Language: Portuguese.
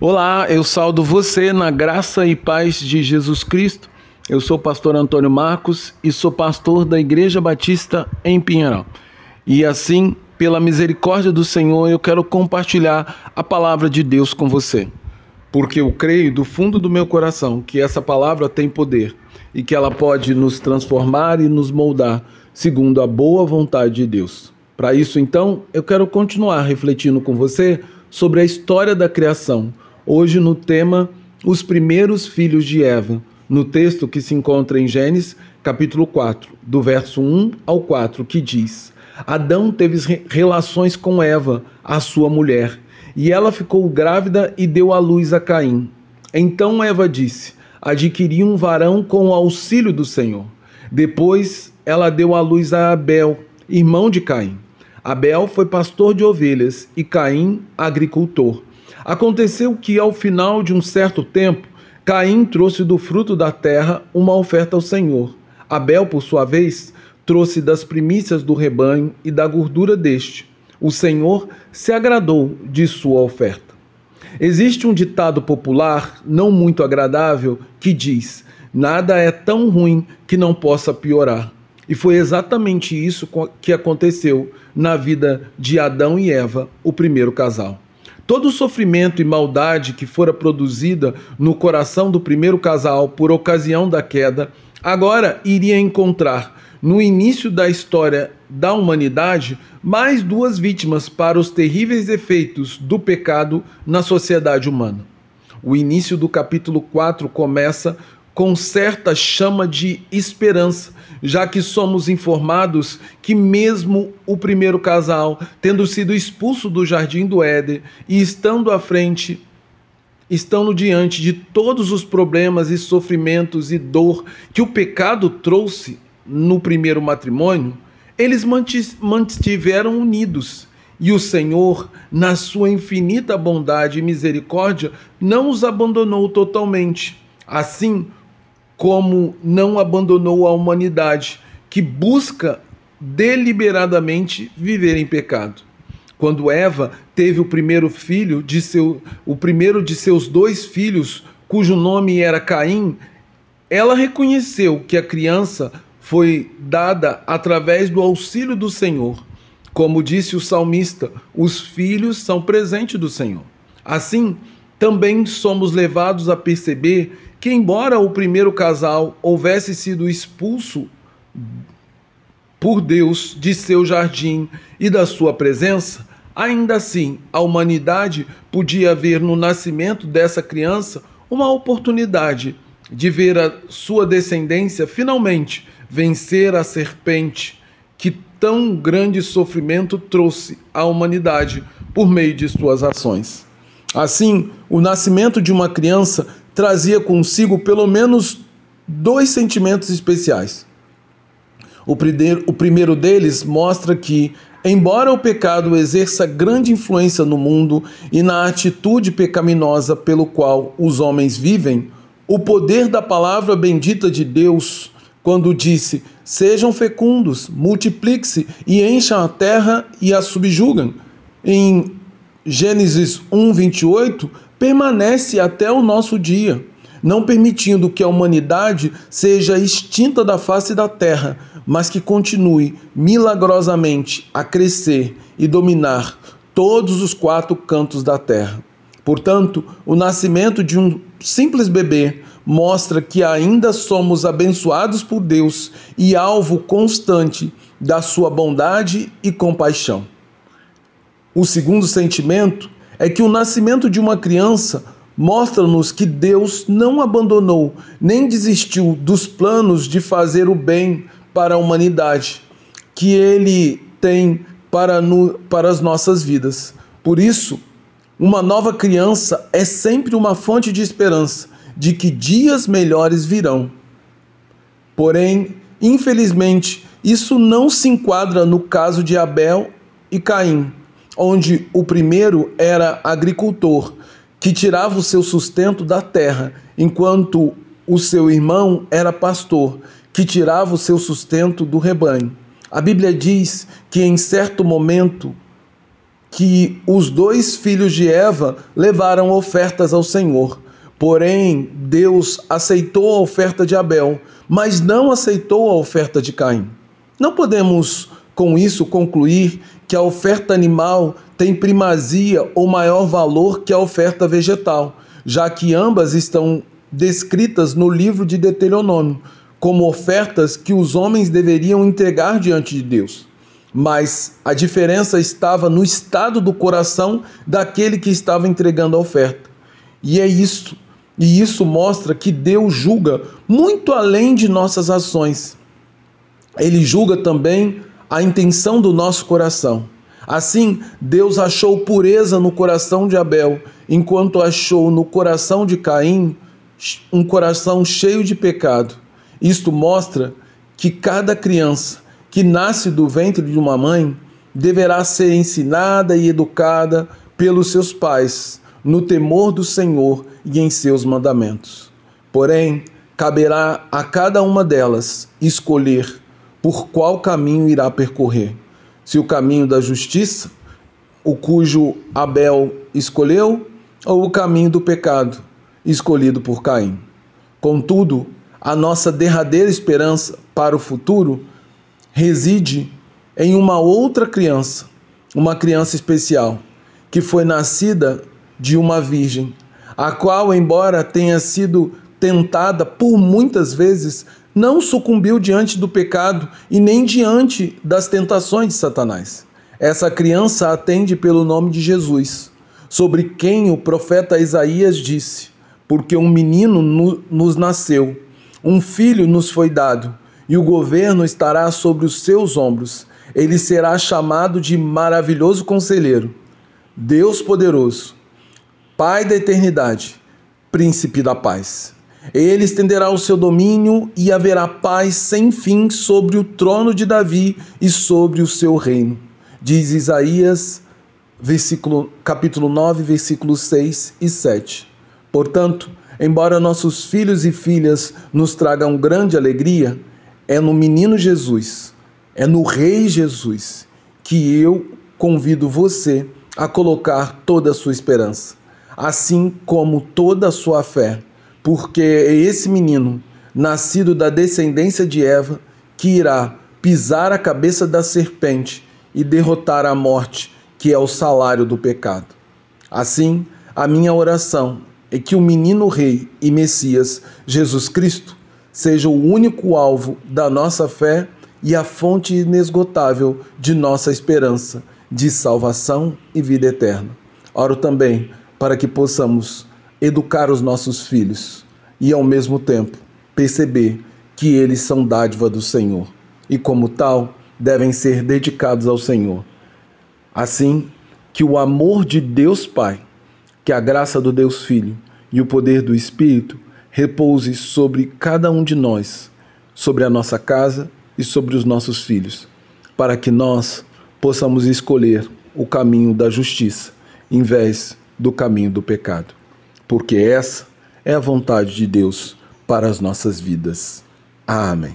Olá, eu saldo você na graça e paz de Jesus Cristo. Eu sou o pastor Antônio Marcos e sou pastor da Igreja Batista em Pinheirão. E assim, pela misericórdia do Senhor, eu quero compartilhar a palavra de Deus com você. Porque eu creio do fundo do meu coração que essa palavra tem poder e que ela pode nos transformar e nos moldar segundo a boa vontade de Deus. Para isso, então, eu quero continuar refletindo com você sobre a história da criação hoje no tema Os Primeiros Filhos de Eva, no texto que se encontra em Gênesis, capítulo 4, do verso 1 ao 4, que diz: Adão teve relações com Eva, a sua mulher, e ela ficou grávida e deu à luz a Caim. Então Eva disse: Adquiri um varão com o auxílio do Senhor. Depois ela deu à luz a Abel, irmão de Caim. Abel foi pastor de ovelhas e Caim, agricultor. Aconteceu que, ao final de um certo tempo, Caim trouxe do fruto da terra uma oferta ao Senhor. Abel, por sua vez, trouxe das primícias do rebanho e da gordura deste. O Senhor se agradou de sua oferta. Existe um ditado popular, não muito agradável, que diz: Nada é tão ruim que não possa piorar. E foi exatamente isso que aconteceu na vida de Adão e Eva, o primeiro casal. Todo sofrimento e maldade que fora produzida no coração do primeiro casal por ocasião da queda, agora iria encontrar, no início da história da humanidade, mais duas vítimas para os terríveis efeitos do pecado na sociedade humana. O início do capítulo 4 começa com certa chama de esperança, já que somos informados que, mesmo o primeiro casal, tendo sido expulso do jardim do Éden e estando à frente, estando diante de todos os problemas e sofrimentos e dor que o pecado trouxe no primeiro matrimônio, eles mantiveram unidos. E o Senhor, na sua infinita bondade e misericórdia, não os abandonou totalmente. Assim, como não abandonou a humanidade, que busca deliberadamente viver em pecado. Quando Eva teve o primeiro filho de seu, o primeiro de seus dois filhos, cujo nome era Caim, ela reconheceu que a criança foi dada através do auxílio do Senhor. Como disse o salmista, os filhos são presente do Senhor. Assim, também somos levados a perceber que, embora o primeiro casal houvesse sido expulso por Deus de seu jardim e da sua presença, ainda assim a humanidade podia ver no nascimento dessa criança uma oportunidade de ver a sua descendência finalmente vencer a serpente que tão grande sofrimento trouxe à humanidade por meio de suas ações. Assim, o nascimento de uma criança trazia consigo pelo menos dois sentimentos especiais. O primeiro, o primeiro deles mostra que, embora o pecado exerça grande influência no mundo e na atitude pecaminosa pelo qual os homens vivem, o poder da palavra bendita de Deus, quando disse: Sejam fecundos, multipliquem-se e encham a terra e a subjugam, em Gênesis 1, 28, permanece até o nosso dia, não permitindo que a humanidade seja extinta da face da terra, mas que continue milagrosamente a crescer e dominar todos os quatro cantos da terra. Portanto, o nascimento de um simples bebê mostra que ainda somos abençoados por Deus e alvo constante da sua bondade e compaixão. O segundo sentimento é que o nascimento de uma criança mostra-nos que Deus não abandonou nem desistiu dos planos de fazer o bem para a humanidade que Ele tem para, no, para as nossas vidas. Por isso, uma nova criança é sempre uma fonte de esperança de que dias melhores virão. Porém, infelizmente, isso não se enquadra no caso de Abel e Caim onde o primeiro era agricultor, que tirava o seu sustento da terra, enquanto o seu irmão era pastor, que tirava o seu sustento do rebanho. A Bíblia diz que em certo momento que os dois filhos de Eva levaram ofertas ao Senhor. Porém, Deus aceitou a oferta de Abel, mas não aceitou a oferta de Caim. Não podemos, com isso, concluir que a oferta animal tem primazia ou maior valor que a oferta vegetal, já que ambas estão descritas no livro de Deuteronômio como ofertas que os homens deveriam entregar diante de Deus. Mas a diferença estava no estado do coração daquele que estava entregando a oferta. E é isso. E isso mostra que Deus julga muito além de nossas ações. Ele julga também a intenção do nosso coração. Assim, Deus achou pureza no coração de Abel, enquanto achou no coração de Caim um coração cheio de pecado. Isto mostra que cada criança que nasce do ventre de uma mãe deverá ser ensinada e educada pelos seus pais no temor do Senhor e em seus mandamentos. Porém, caberá a cada uma delas escolher por qual caminho irá percorrer. Se o caminho da justiça, o cujo Abel escolheu, ou o caminho do pecado, escolhido por Caim. Contudo, a nossa derradeira esperança para o futuro reside em uma outra criança, uma criança especial, que foi nascida de uma virgem, a qual, embora tenha sido tentada por muitas vezes, não sucumbiu diante do pecado e nem diante das tentações de Satanás. Essa criança atende pelo nome de Jesus, sobre quem o profeta Isaías disse: Porque um menino nos nasceu, um filho nos foi dado e o governo estará sobre os seus ombros. Ele será chamado de maravilhoso conselheiro, Deus poderoso, Pai da eternidade, príncipe da paz. Ele estenderá o seu domínio e haverá paz sem fim sobre o trono de Davi e sobre o seu reino. Diz Isaías, versículo, capítulo 9, versículos 6 e 7. Portanto, embora nossos filhos e filhas nos tragam grande alegria, é no menino Jesus, é no Rei Jesus que eu convido você a colocar toda a sua esperança, assim como toda a sua fé, porque é esse menino, nascido da descendência de Eva, que irá pisar a cabeça da serpente e derrotar a morte, que é o salário do pecado. Assim, a minha oração é que o menino Rei e Messias, Jesus Cristo, seja o único alvo da nossa fé e a fonte inesgotável de nossa esperança de salvação e vida eterna. Oro também para que possamos educar os nossos filhos e, ao mesmo tempo, perceber que eles são dádiva do Senhor e, como tal, devem ser dedicados ao Senhor. Assim, que o amor de Deus Pai, que a graça do Deus Filho e o poder do Espírito repouse sobre cada um de nós, sobre a nossa casa e sobre os nossos filhos, para que nós possamos escolher o caminho da justiça em vez do caminho do pecado, porque essa é a vontade de Deus para as nossas vidas. Amém.